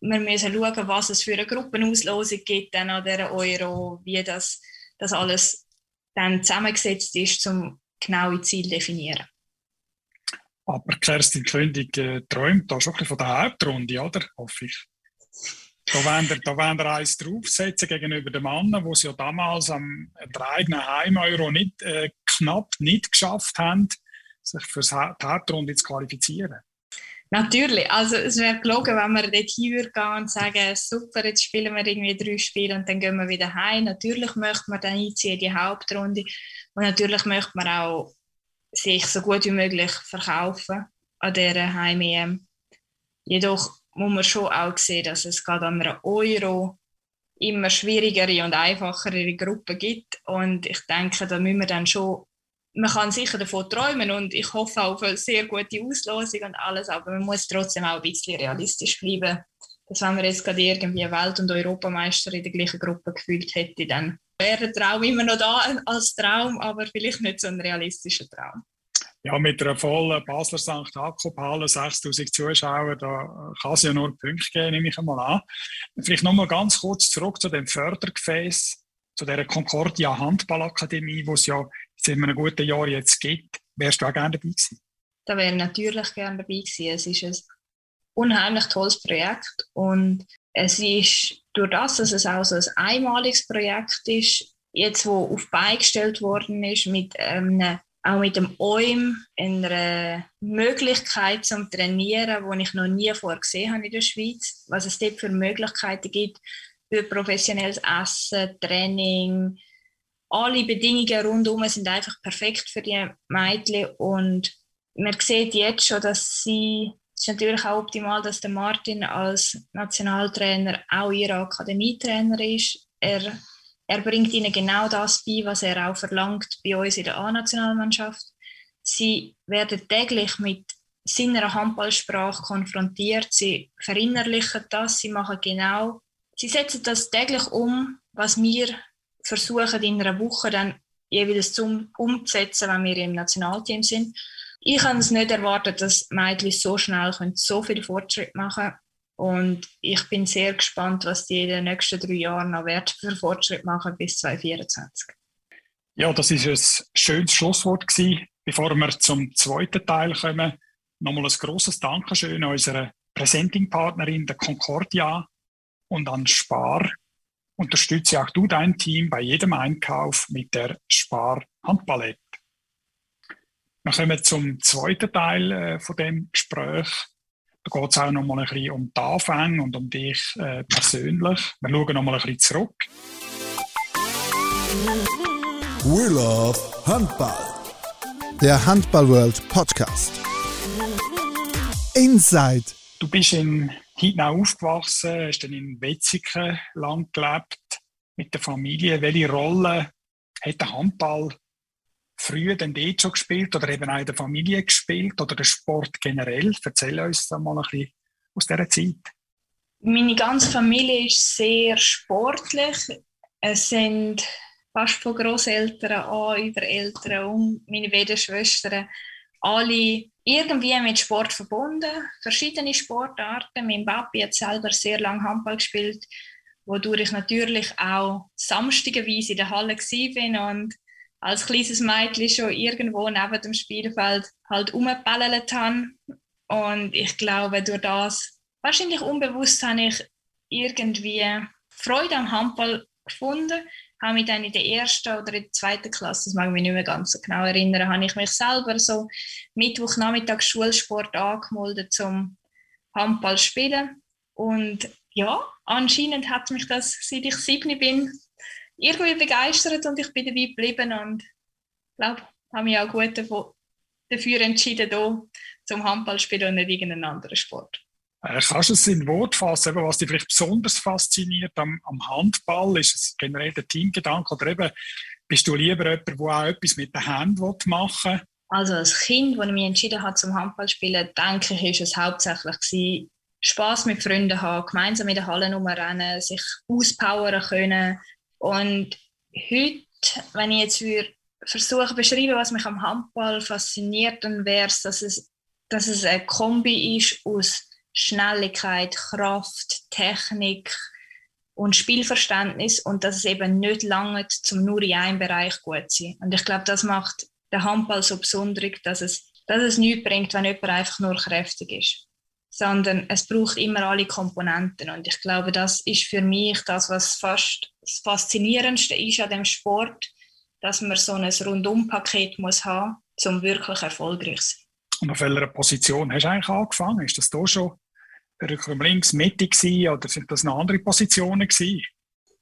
man müssen schauen, was es für eine Gruppenauslosung gibt dann an der Euro, wie das, das alles dann zusammengesetzt ist, um genaue Ziele zu definieren. Aber Kerstin König äh, träumt da schon ein bisschen von der Hauptrunde, oder? Hoffe ich. Da wollen wir, da wir eins draufsetzen gegenüber den Männern, die es ja damals am eigenen Heim-Euro nicht, äh, knapp nicht geschafft haben, sich für die Hauptrunde zu qualifizieren. Natürlich, also es wäre gelogen, wenn wir dort hin gehen und sagen, super, jetzt spielen wir irgendwie drei Spiele und dann gehen wir wieder heim. Natürlich möchte man dann einziehen in die Hauptrunde und natürlich möchte man auch sich so gut wie möglich verkaufen an dieser Heim-EM. Jedoch muss man schon auch sehen, dass es gerade an einer Euro immer schwierigere und einfachere Gruppen gibt und ich denke, da müssen wir dann schon man kann sicher davon träumen und ich hoffe auf eine sehr gute Auslosung und alles, aber man muss trotzdem auch ein bisschen realistisch bleiben. Dass wenn man jetzt gerade irgendwie Welt- und Europameister in der gleichen Gruppe gefühlt hätte, dann wäre der Traum immer noch da als Traum, aber vielleicht nicht so ein realistischer Traum. Ja, mit einer vollen Basler St. Jakob-Halle, 6000 Zuschauer, da kann es ja nur Punkte geben, nehme ich einmal an. Vielleicht nochmal ganz kurz zurück zu dem Fördergefäß, zu der Concordia Handballakademie, wo es ja in einem guten Jahr jetzt gibt, wärst du auch gerne dabei gewesen? Da wäre ich natürlich gerne dabei gewesen. Es ist ein unheimlich tolles Projekt und es ist durch das, dass es auch so ein einmaliges Projekt ist, jetzt wo auf beigestellt worden ist mit ähm, auch mit dem OIM eine Möglichkeit zum Trainieren, die ich noch nie vorher gesehen habe in der Schweiz, was es dort für Möglichkeiten gibt für professionelles Essen, Training, alle Bedingungen rundum sind einfach perfekt für die Mädchen und man sieht jetzt schon, dass sie es ist natürlich auch optimal, dass der Martin als Nationaltrainer auch ihr Akademietrainer ist. Er, er bringt ihnen genau das bei, was er auch verlangt bei uns in der A-Nationalmannschaft. Sie werden täglich mit seiner Handballsprache konfrontiert. Sie verinnerlichen das, sie machen genau, sie setzen das täglich um, was wir versuchen in einer Woche dann jeweils zum umzusetzen, wenn wir im Nationalteam sind. Ich habe es nicht erwartet, dass Mädchen so schnell können, so viel Fortschritt machen und ich bin sehr gespannt, was die in den nächsten drei Jahren noch Wert für Fortschritt machen bis 2024. Ja, das ist ein schönes Schlusswort gewesen. Bevor wir zum zweiten Teil kommen, nochmal ein grosses Dankeschön an unsere Presenting-Partnerin, der Concordia und an Spar Unterstütze auch du dein Team bei jedem Einkauf mit der Spar Handball-App. Wir kommen zum zweiten Teil äh, von dem Gespräch. Da geht es auch noch mal ein bisschen um die Anfänge und um dich äh, persönlich. Wir schauen noch mal ein bisschen zurück. We love Handball. Der Handball World Podcast. Inside. Du bist in Hidnau aufgewachsen, hast dann in Wetzikon lang gelebt, mit der Familie. Welche Rolle hat der Handball früher dort schon gespielt oder eben auch in der Familie gespielt oder der Sport generell? Erzähl uns da mal ein bisschen aus dieser Zeit. Meine ganze Familie ist sehr sportlich. Es sind fast von Großeltern an über Eltern und meine beiden Schwestern alle irgendwie mit Sport verbunden. Verschiedene Sportarten. Mein Papi hat selber sehr lange Handball gespielt, wodurch ich natürlich auch samstageweise in der Halle war und als kleines Mädchen schon irgendwo neben dem Spielfeld halt rumgebellt habe. Und ich glaube, durch das, wahrscheinlich unbewusst, habe ich irgendwie Freude am Handball gefunden. Habe mich dann in der ersten oder in der zweiten Klasse, das mag ich mich nicht mehr ganz so genau erinnern, habe ich mich selber so Mittwochnachmittag Schulsport angemeldet zum Handball spielen. Und ja, anscheinend hat mich das, seit ich sieben bin, irgendwie begeistert und ich bin dabei geblieben und glaube, habe mich auch gut dafür entschieden, hier zum Handball spielen und nicht irgendeinen anderen Sport. Äh, kannst du es in Wort fassen, was dich vielleicht besonders fasziniert am, am, Handball? Ist es generell der Teamgedanke oder eben bist du lieber jemand, der auch etwas mit den Händen machen will? Also als Kind, als ich mich entschieden habe zum Handball spielen, denke ich, ist es hauptsächlich gewesen, Spaß mit Freunden haben, gemeinsam in der Halle rumrennen, sich auspowern können, und heute, wenn ich jetzt würde versuche zu beschreiben, was mich am Handball fasziniert, dann wäre es, dass es, dass eine Kombi ist aus Schnelligkeit, Kraft, Technik und Spielverständnis und dass es eben nicht lange zum nur in einem Bereich gut sein. Und ich glaube, das macht den Handball so besonders, dass es, dass es nichts bringt, wenn jemand einfach nur kräftig ist sondern es braucht immer alle Komponenten. Und ich glaube, das ist für mich das, was fast das Faszinierendste ist an dem Sport, dass man so ein Rundumpaket muss haben, um wirklich erfolgreich zu sein. Und auf welcher Position hast du eigentlich angefangen? Ist das da schon links, Mitte gewesen, oder sind das noch andere Positionen gewesen?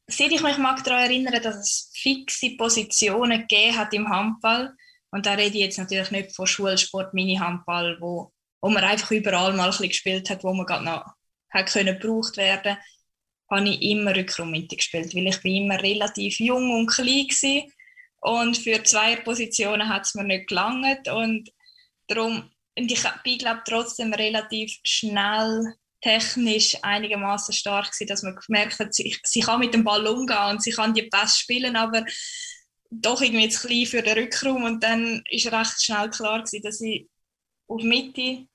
Seit ich mich mag daran erinnere, dass es fixe Positionen gegeben hat im Handball, und da rede ich jetzt natürlich nicht von Schulsport, Mini-Handball, wo wo man einfach überall mal ein bisschen gespielt hat, wo man gerade noch hat können gebraucht werden, habe ich immer Rückraummitte gespielt, weil ich bin immer relativ jung und klein war. und für zwei Positionen hat es mir nicht gelangt und darum und ich bin glaube trotzdem relativ schnell technisch einigermaßen stark gewesen, dass man gemerkt hat, sie, sie kann mit dem Ball umgehen und sie kann die Pass spielen, aber doch irgendwie zu klein für den Rückraum und dann ist recht schnell klar gewesen, dass ich auf Mitte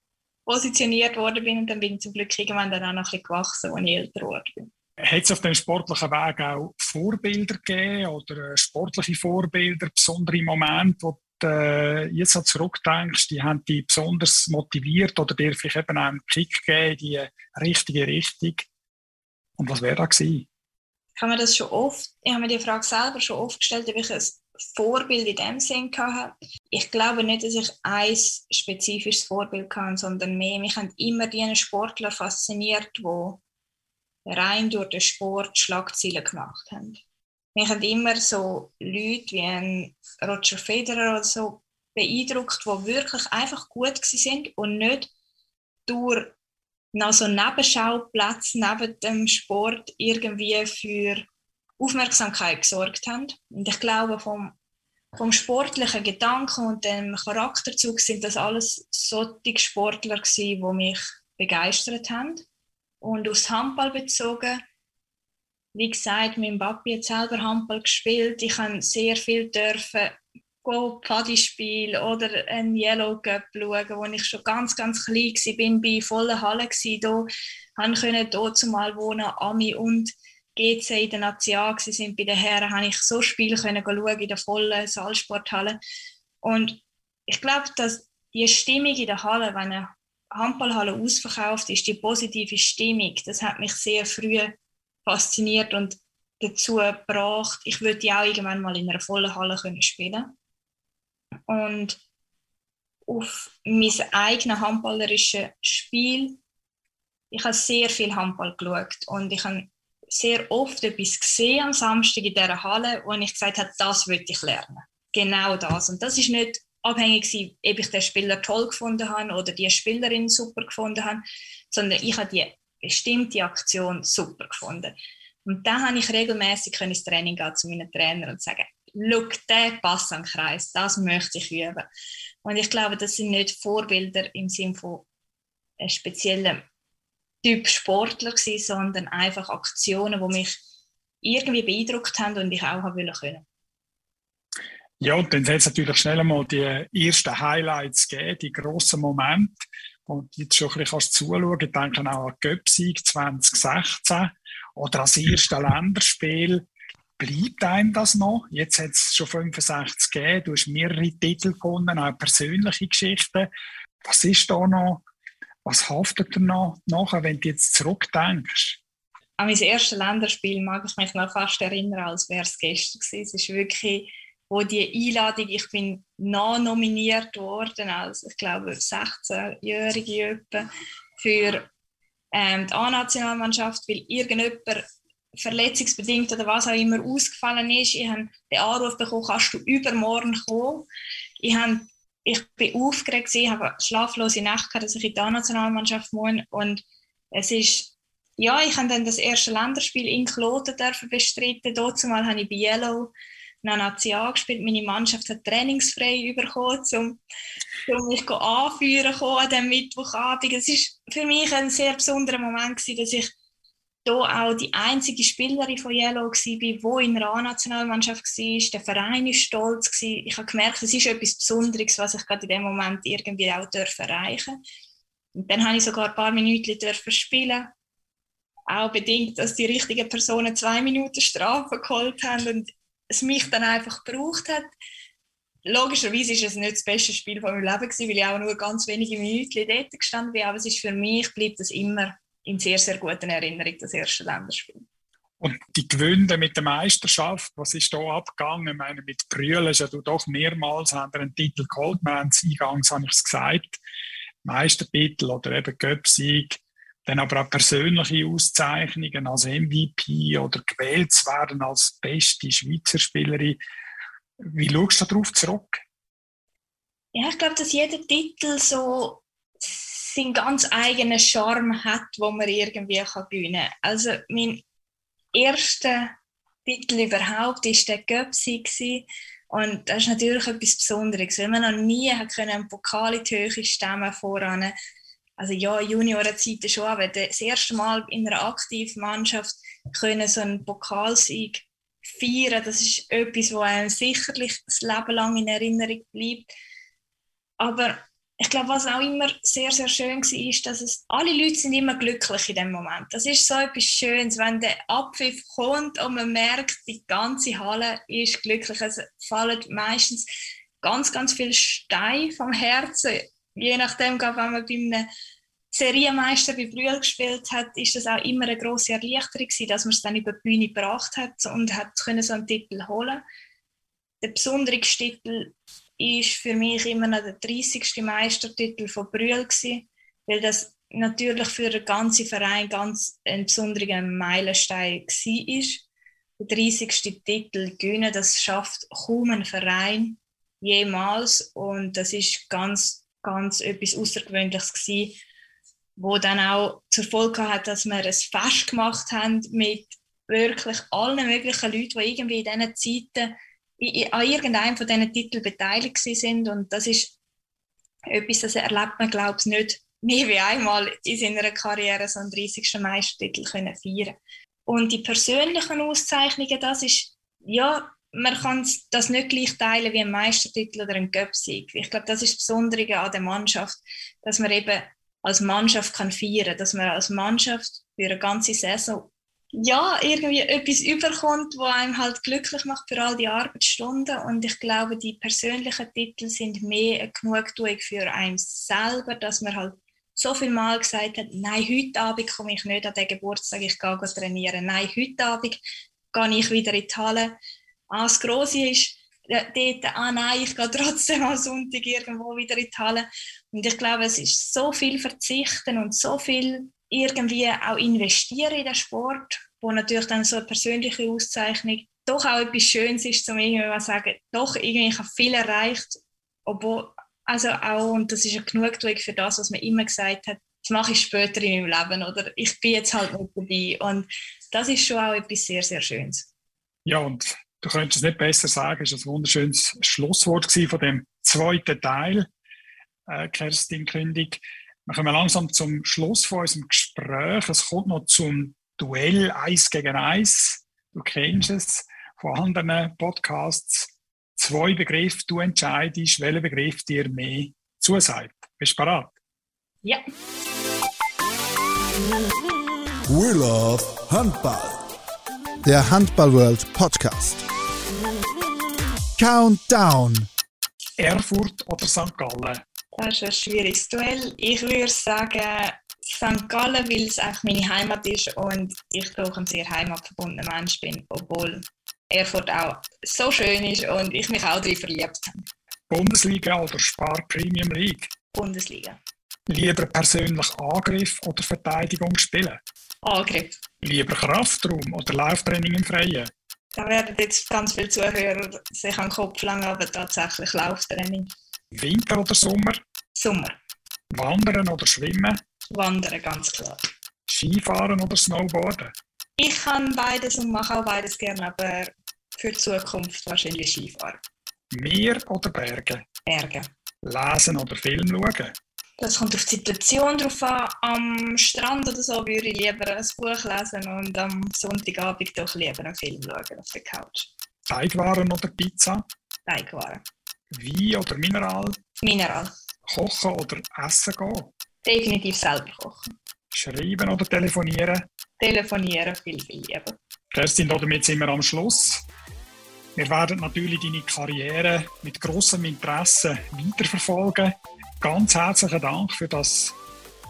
positioniert worden bin und dann bin ich zum Glück irgendwann dann auch noch ein bisschen gewachsen, als ich älter geworden Hat es auf dem sportlichen Weg auch Vorbilder gegeben oder äh, sportliche Vorbilder, besondere Momente, wo du äh, jetzt so zurückdenkst, die haben dich besonders motiviert oder dir vielleicht eben einen Kick gegeben in die richtige Richtung? Und was wäre da gewesen? Ich habe mir das schon oft, ich habe mir die Frage selber schon oft gestellt, ob ich ein Vorbild in dem Sinn hatte. Ich glaube nicht, dass ich ein spezifisches Vorbild hatte, sondern mehr, mich haben immer die Sportler fasziniert, die rein durch den Sport Schlagzeilen gemacht haben. Mich haben immer so Leute wie ein Roger Federer oder so beeindruckt, die wirklich einfach gut sind und nicht durch noch so Nebenschauplätze neben dem Sport irgendwie für Aufmerksamkeit gesorgt haben. Und ich glaube, vom, vom sportlichen Gedanken und dem Charakterzug sind das alles solche Sportler gewesen, die mich begeistert haben. Und aufs Handball bezogen, wie gesagt, mein Papi hat selber Handball gespielt. Ich habe sehr viel dürfen Paddy-Spiel oder ein Yellow Cup schauen, wo ich schon ganz, ganz klein war, bin bei voller Halle war. Hier konnte dort zumal wohnen, Ami und GC in der National sind bei den Herren, habe ich so Spiele können schauen in der vollen Saalsporthalle. Und ich glaube, dass die Stimmung in der Halle, wenn eine Handballhalle ausverkauft ist, die positive Stimmung, das hat mich sehr früh fasziniert und dazu gebracht, ich würde ja auch irgendwann mal in einer vollen Halle können spielen Und auf mein eigenes handballerisches Spiel ich habe sehr viel Handball geschaut und ich habe sehr oft etwas gesehen am Samstag in dieser Halle, wo ich gesagt habe, das würde ich lernen. Genau das. Und das ist nicht abhängig gewesen, ob ich den Spieler toll gefunden habe oder die Spielerin super gefunden habe, sondern ich habe die bestimmte Aktion super gefunden. Und dann habe ich regelmäßig ins Training gehen zu meinen Trainern und sagen, «Look, der Pass am Kreis, das möchte ich üben.» Und ich glaube, das sind nicht Vorbilder im Sinne von einem speziellen Typ Sportler gewesen, sondern einfach Aktionen, die mich irgendwie beeindruckt haben und ich auch haben können. Ja, und dann soll es natürlich schnell einmal die ersten Highlights geben, die grossen Momente. Und jetzt schon ein bisschen zuschauen. Ich denke auch an Göpsig 2016 oder das erste Länderspiel. Bleibt einem das noch? Jetzt hat es schon 65 gegeben. Du hast mehrere Titel gewonnen, auch persönliche Geschichten. Was ist da noch was haftet dir noch nachher, wenn du jetzt zurückdenkst? An mein erstes Länderspiel mag ich mich noch fast erinnern, als wäre es gestern gewesen. Es ist wirklich, wo die Einladung, ich bin nominiert worden, als ich glaube 16-Jährige für ähm, die A-Nationalmannschaft, weil irgendjemand verletzungsbedingt oder was auch immer ausgefallen ist. Ich habe den Anruf bekommen, kannst du übermorgen kommen. Ich habe ich bin aufgeregt, ich habe schlaflose Nacht gehabt, dass ich in die Nationalmannschaft muss. Und es ist, ja, ich habe dann das erste Länderspiel in Kloten dürfen bestreiten. Mal habe ich bei Yellow eine Nazi gespielt. Meine Mannschaft hat trainingsfrei bekommen, um, mich anführen an diesem Mittwochabend. Es war für mich ein sehr besonderer Moment gewesen, dass ich da auch die einzige Spielerin von Yellow war, die in der A-Nationalmannschaft war. Der Verein war stolz. Ich habe gemerkt, es ist etwas Besonderes, was ich gerade in dem Moment irgendwie auch erreichen durfte. Und dann habe ich sogar ein paar Minuten spielen. Auch bedingt, dass die richtigen Personen zwei Minuten Strafe geholt haben und es mich dann einfach gebraucht hat. Logischerweise ist es nicht das beste Spiel von meinem Leben gewesen, weil ich auch nur ganz wenige Minuten dort gestanden bin. Aber es ist für mich bleibt es immer in sehr, sehr guten Erinnerung, das erste Länderspiel. Und die Gewinne mit der Meisterschaft, was ist da abgegangen? Ich meine, mit Brühl ist ja du doch mehrmals einen Titel geholt. Wir haben eingangs, habe ich es gesagt, Meistertitel oder eben Göpsieg. Dann aber auch persönliche Auszeichnungen als MVP oder gewählt zu werden als beste Schweizer Spielerin. Wie schaust du darauf zurück? Ja, ich glaube, dass jeder Titel so seinen ganz eigenen Charme hat, wo man irgendwie gewinnen kann. Also mein erster Titel überhaupt war der Göpsi und das ist natürlich etwas Besonderes, weil man noch nie einen Pokal in die Höhe stemmen voran. Also ja, Juniorenzeiten schon, aber das erste Mal in einer aktiven Mannschaft können so einen Pokalsieg feiern, das ist etwas, was einem sicherlich das Leben lang in Erinnerung bleibt. Aber ich glaube, was auch immer sehr, sehr schön war, ist, dass es, alle Leute sind immer glücklich in dem Moment. Das ist so etwas Schönes, wenn der Abpfiff kommt und man merkt, die ganze Halle ist glücklich. Es fallen meistens ganz, ganz viele Steine vom Herzen. Je nachdem, wenn man bei einem Serienmeister bei Brühl gespielt hat, ist das auch immer eine grosse Erleichterung gewesen, dass man es dann über die Bühne gebracht hat und hat so einen Titel holen. Der besondere Titel ist für mich immer noch der 30. Meistertitel von Brühl gewesen, weil das natürlich für den ganzen Verein ganz ein besonderer Meilenstein war. Der 30. Titel gewinnen, das schafft kaum ein Verein jemals und das ist ganz, ganz etwas Außergewöhnliches gewesen, wo dann auch zur Folge hat, dass wir ein Fest gemacht haben mit wirklich allen möglichen Leuten, die irgendwie in diesen Zeiten an irgendeinem von diesen Titeln beteiligt sind und das ist etwas, das erlebt man, glaube ich, nicht mehr wie einmal in seiner Karriere so einen 30. Meistertitel können feiern Und die persönlichen Auszeichnungen, das ist, ja, man kann das nicht gleich teilen wie ein Meistertitel oder ein Göpsieg. Ich glaube, das ist das Besondere an der Mannschaft, dass man eben als Mannschaft kann feiern kann, dass man als Mannschaft für eine ganze Saison ja, irgendwie etwas überkommt, was einem halt glücklich macht für all die Arbeitsstunden. Und ich glaube, die persönlichen Titel sind mehr eine Genugtuung für einen selber, dass man halt so viel Mal gesagt hat, nein, heute Abend komme ich nicht an den Geburtstag, ich gehe trainieren. Nein, heute Abend gehe ich wieder in die Halle. Ah, das Grosse ist, dort, ah nein, ich gehe trotzdem am Sonntag irgendwo wieder in die Halle. Und ich glaube, es ist so viel Verzichten und so viel irgendwie auch investiere in den Sport, wo natürlich dann so eine persönliche Auszeichnung doch auch etwas Schönes ist, zum irgendwie sagen, doch irgendwie ich habe viel erreicht, obwohl also auch und das ist eine Genugtuung für das, was man immer gesagt hat, das mache ich später in meinem Leben oder ich bin jetzt halt nicht dabei und das ist schon auch etwas sehr sehr Schönes. Ja und du könntest es nicht besser sagen, es ist ein wunderschönes Schlusswort von dem zweiten Teil, äh, Kerstin Kündig. Wir kommen langsam zum Schluss von unserem Gespräch. Es kommt noch zum Duell eins gegen eins. Du kennst es von anderen Podcasts. Zwei Begriffe, du entscheidest, welcher Begriff dir mehr zusagt. Bist du bereit? Ja. We love Handball. Der Handball World Podcast. Countdown. Erfurt oder St. Gallen? Das ist ein schwieriges Duell. Ich würde sagen St. Gallen, weil es einfach meine Heimat ist und ich doch ein sehr heimatverbundener Mensch bin, obwohl Erfurt auch so schön ist und ich mich auch darin verliebt habe. Bundesliga oder Spar Premium League? Bundesliga. Lieber persönlich Angriff oder Verteidigung spielen? Angriff. Lieber Kraftraum oder Lauftraining im Freien? Da werden jetzt ganz viele Zuhörer sich an den Kopf langen, aber tatsächlich Lauftraining. Winter oder Sommer? Sommer. Wandern oder Schwimmen? Wandern, ganz klar. Skifahren oder Snowboarden? Ich kann beides und mache auch beides gerne, aber für die Zukunft wahrscheinlich Skifahren. Meer oder Berge? Berge. Lesen oder Film schauen? Das kommt auf die Situation drauf an. Am Strand oder so würde ich lieber ein Buch lesen und am Sonntagabend doch lieber einen Film schauen auf der Couch. Teigwaren oder Pizza? Teigwaren. Wein oder Mineral? Mineral. Kochen oder essen gehen? Definitiv selber kochen. Schreiben oder telefonieren? Telefonieren viel, viel lieber. Kerstin, damit sind wir am Schluss. Wir werden natürlich deine Karriere mit großem Interesse weiterverfolgen. Ganz herzlichen Dank für das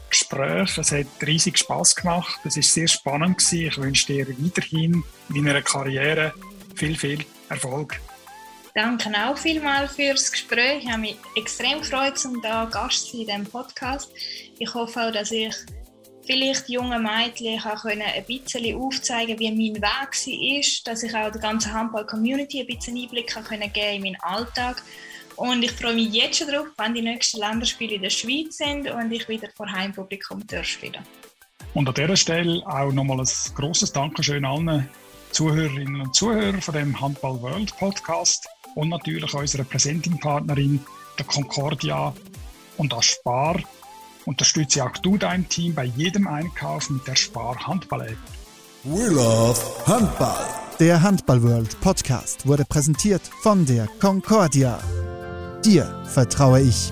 Gespräch. Es hat riesig Spaß gemacht. Es ist sehr spannend gewesen. Ich wünsche dir weiterhin in deiner Karriere viel, viel Erfolg. Danke auch vielmals fürs Gespräch. Ich habe mich extrem gefreut, um da Gast zu sein in diesem Podcast. Ich hoffe auch, dass ich vielleicht jungen Mädchen ein bisschen aufzeigen wie mein Weg war, dass ich auch der ganzen Handball-Community ein bisschen Einblick geben in meinen Alltag. Und ich freue mich jetzt schon darauf, wenn die nächsten Länderspiele in der Schweiz sind und ich wieder vor Heimpublikum spielen Und an dieser Stelle auch nochmal ein grosses Dankeschön allen Zuhörerinnen und Zuhörern von dem Handball World Podcast und natürlich unserer Presenting-Partnerin, der Concordia und der Spar. Unterstütze auch du dein Team bei jedem Einkauf mit der Spar Handball-App. We love Handball. Der Handball World Podcast wurde präsentiert von der Concordia. Dir vertraue ich.